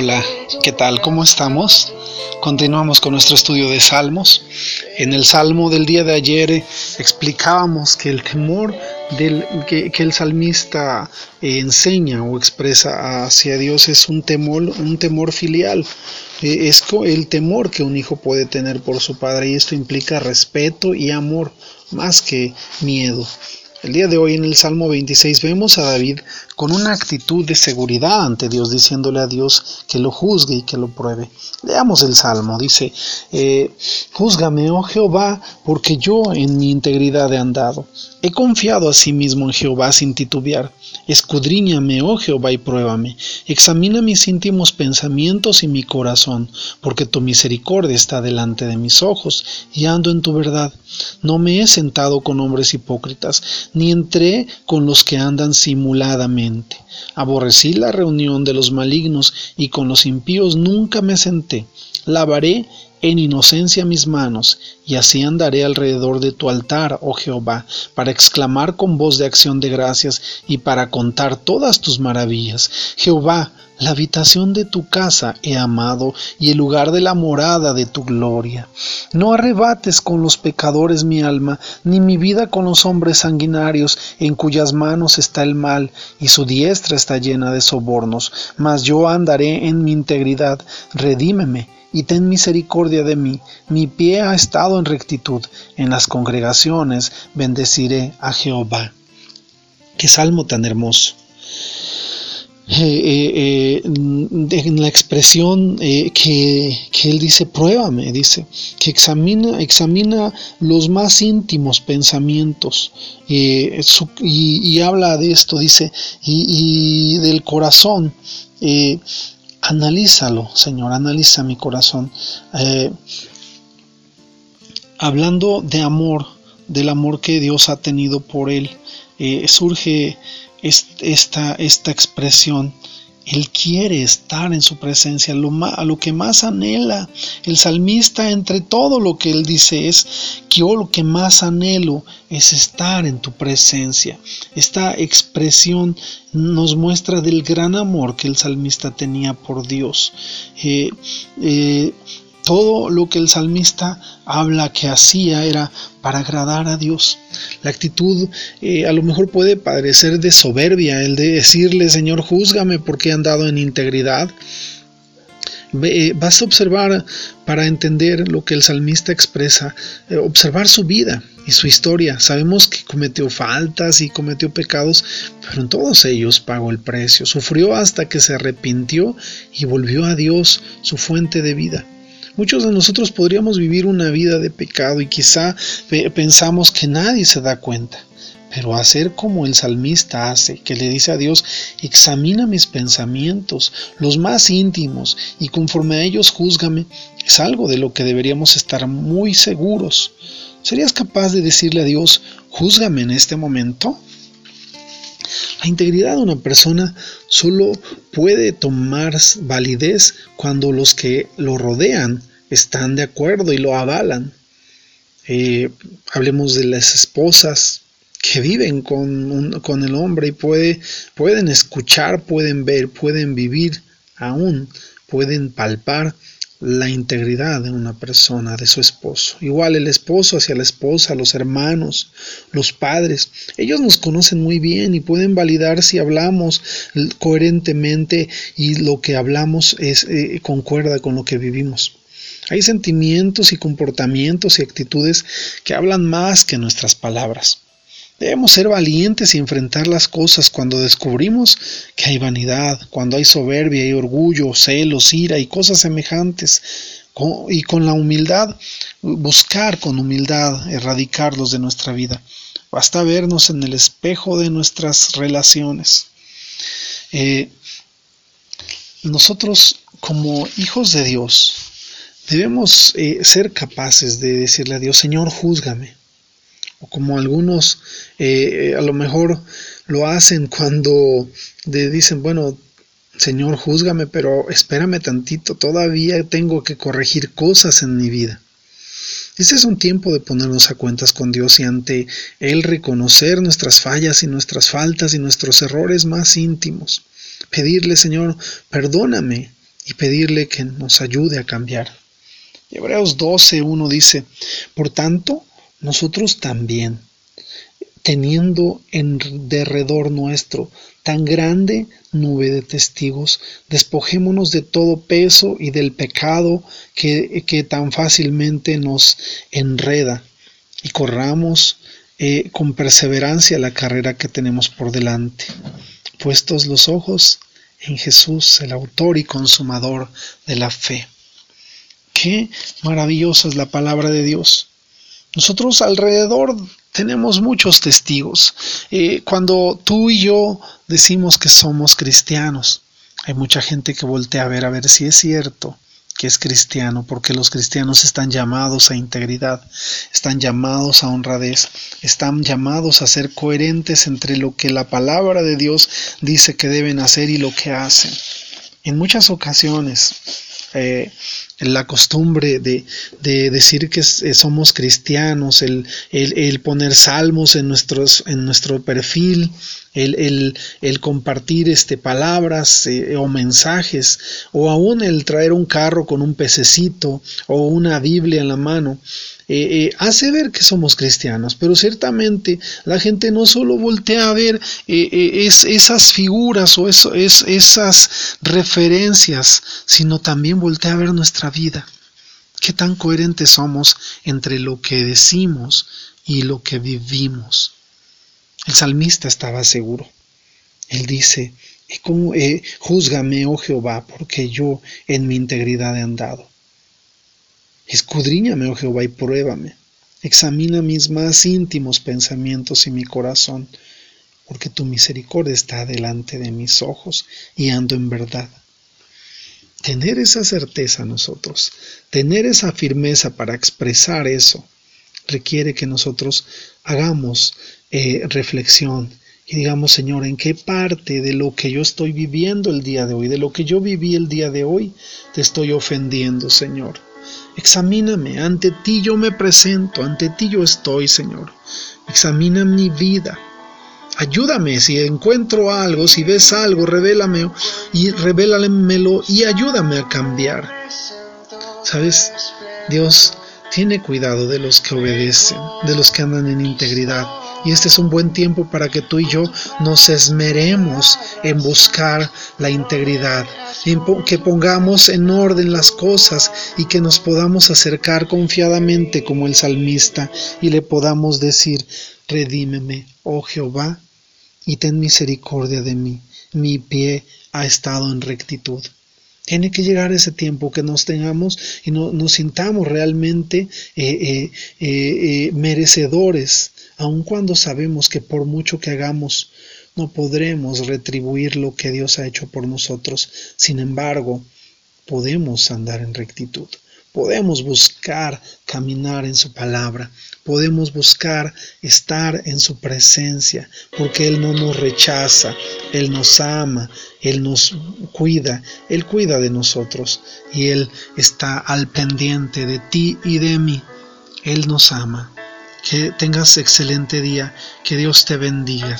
Hola, ¿qué tal? ¿Cómo estamos? Continuamos con nuestro estudio de Salmos. En el Salmo del día de ayer eh, explicábamos que el temor del, que, el salmista eh, enseña o expresa hacia Dios es un temor, un temor filial. Eh, es el temor que un hijo puede tener por su padre y esto implica respeto y amor más que miedo. El día de hoy en el Salmo 26 vemos a David con una actitud de seguridad ante Dios, diciéndole a Dios que lo juzgue y que lo pruebe. Leamos el Salmo, dice, eh, Júzgame, oh Jehová, porque yo en mi integridad he andado. He confiado a sí mismo en Jehová sin titubear. Escudriñame, oh Jehová, y pruébame. Examina mis íntimos pensamientos y mi corazón, porque tu misericordia está delante de mis ojos, y ando en tu verdad. No me he sentado con hombres hipócritas, ni entré con los que andan simuladamente. Aborrecí la reunión de los malignos, y con los impíos nunca me senté. Lavaré en inocencia mis manos, y así andaré alrededor de tu altar, oh Jehová, para exclamar con voz de acción de gracias y para contar todas tus maravillas. Jehová, la habitación de tu casa he amado y el lugar de la morada de tu gloria. No arrebates con los pecadores mi alma, ni mi vida con los hombres sanguinarios, en cuyas manos está el mal, y su diestra está llena de sobornos. Mas yo andaré en mi integridad, redímeme y ten misericordia de mí. Mi pie ha estado en rectitud, en las congregaciones bendeciré a Jehová. Qué salmo tan hermoso. Eh, eh, eh, en la expresión que, él dice, pruébame, dice, que examina, examina los más íntimos pensamientos y, habla de esto, dice, y, y del corazón. Analízalo, Señor, analiza mi corazón. Eh, hablando de amor, del amor que Dios ha tenido por él, eh, surge esta, esta expresión él quiere estar en su presencia, lo a lo que más anhela. El salmista entre todo lo que él dice es que yo lo que más anhelo es estar en tu presencia. Esta expresión nos muestra del gran amor que el salmista tenía por Dios. Eh, eh, todo lo que el salmista habla que hacía era para agradar a Dios. La actitud eh, a lo mejor puede parecer de soberbia, el de decirle, Señor, júzgame porque he andado en integridad. Eh, vas a observar para entender lo que el salmista expresa, eh, observar su vida y su historia. Sabemos que cometió faltas y cometió pecados, pero en todos ellos pagó el precio. Sufrió hasta que se arrepintió y volvió a Dios, su fuente de vida. Muchos de nosotros podríamos vivir una vida de pecado y quizá pensamos que nadie se da cuenta. Pero hacer como el salmista hace, que le dice a Dios, examina mis pensamientos, los más íntimos, y conforme a ellos júzgame, es algo de lo que deberíamos estar muy seguros. ¿Serías capaz de decirle a Dios, júzgame en este momento? La integridad de una persona solo puede tomar validez cuando los que lo rodean están de acuerdo y lo avalan. Eh, hablemos de las esposas que viven con, con el hombre y puede, pueden escuchar, pueden ver, pueden vivir aún, pueden palpar la integridad de una persona, de su esposo. Igual el esposo hacia la esposa, los hermanos, los padres. Ellos nos conocen muy bien y pueden validar si hablamos coherentemente y lo que hablamos es eh, concuerda con lo que vivimos. Hay sentimientos y comportamientos y actitudes que hablan más que nuestras palabras. Debemos ser valientes y enfrentar las cosas cuando descubrimos que hay vanidad, cuando hay soberbia y orgullo, celos, ira y cosas semejantes. Y con la humildad, buscar con humildad erradicarlos de nuestra vida. Basta vernos en el espejo de nuestras relaciones. Eh, nosotros como hijos de Dios debemos eh, ser capaces de decirle a Dios, Señor, júzgame o como algunos eh, a lo mejor lo hacen cuando le dicen, bueno, Señor, júzgame, pero espérame tantito, todavía tengo que corregir cosas en mi vida. Este es un tiempo de ponernos a cuentas con Dios y ante Él reconocer nuestras fallas y nuestras faltas y nuestros errores más íntimos. Pedirle, Señor, perdóname y pedirle que nos ayude a cambiar. Hebreos 12.1 dice, por tanto, nosotros también, teniendo en derredor nuestro tan grande nube de testigos, despojémonos de todo peso y del pecado que, que tan fácilmente nos enreda y corramos eh, con perseverancia la carrera que tenemos por delante, puestos los ojos en Jesús, el autor y consumador de la fe. Qué maravillosa es la palabra de Dios. Nosotros alrededor tenemos muchos testigos. Eh, cuando tú y yo decimos que somos cristianos, hay mucha gente que voltea a ver a ver si es cierto que es cristiano, porque los cristianos están llamados a integridad, están llamados a honradez, están llamados a ser coherentes entre lo que la palabra de Dios dice que deben hacer y lo que hacen. En muchas ocasiones, eh, la costumbre de, decir que eh, somos cristianos, el, el, poner salmos en, nuestros, en nuestro perfil, el, el compartir este, palabras eh, o mensajes, o aún el traer un carro con un pececito o una Biblia en la mano, eh, hace ver que somos cristianos, pero ciertamente la gente no solo voltea a ver es, esas figuras o es, esas referencias, sino también voltea a ver nuestra vida. Qué tan coherentes somos entre lo que decimos y lo que vivimos. El salmista estaba seguro. Él dice, eh, júzgame, oh Jehová, porque yo en mi integridad he andado. Escudriñame, oh Jehová, y pruébame. Examina mis más íntimos pensamientos y mi corazón, porque tu misericordia está delante de mis ojos y ando en verdad. Tener esa certeza nosotros, tener esa firmeza para expresar eso, requiere que nosotros hagamos eh, reflexión y digamos, Señor, ¿en qué parte de lo que yo estoy viviendo el día de hoy, de lo que yo viví el día de hoy, te estoy ofendiendo, Señor? Examíname, ante ti yo me presento, ante ti yo estoy, Señor. Examina mi vida. Ayúdame si encuentro algo, si ves algo, revélame y revélamelo y ayúdame a cambiar. ¿Sabes? Dios tiene cuidado de los que obedecen, de los que andan en integridad. Y este es un buen tiempo para que tú y yo nos esmeremos en buscar la integridad, que pongamos en orden las cosas y que nos podamos acercar confiadamente como el salmista y le podamos decir, redímeme, oh Jehová, y ten misericordia de mí. Mi pie ha estado en rectitud. Tiene que llegar ese tiempo que nos tengamos y no, nos sintamos realmente eh, eh, eh, merecedores, aun cuando sabemos que por mucho que hagamos no podremos retribuir lo que Dios ha hecho por nosotros. Sin embargo, podemos andar en rectitud. Podemos buscar caminar en su palabra, podemos buscar estar en su presencia, porque Él no nos rechaza, Él nos ama, Él nos cuida, Él cuida de nosotros y Él está al pendiente de ti y de mí. Él nos ama. Que tengas excelente día, que Dios te bendiga.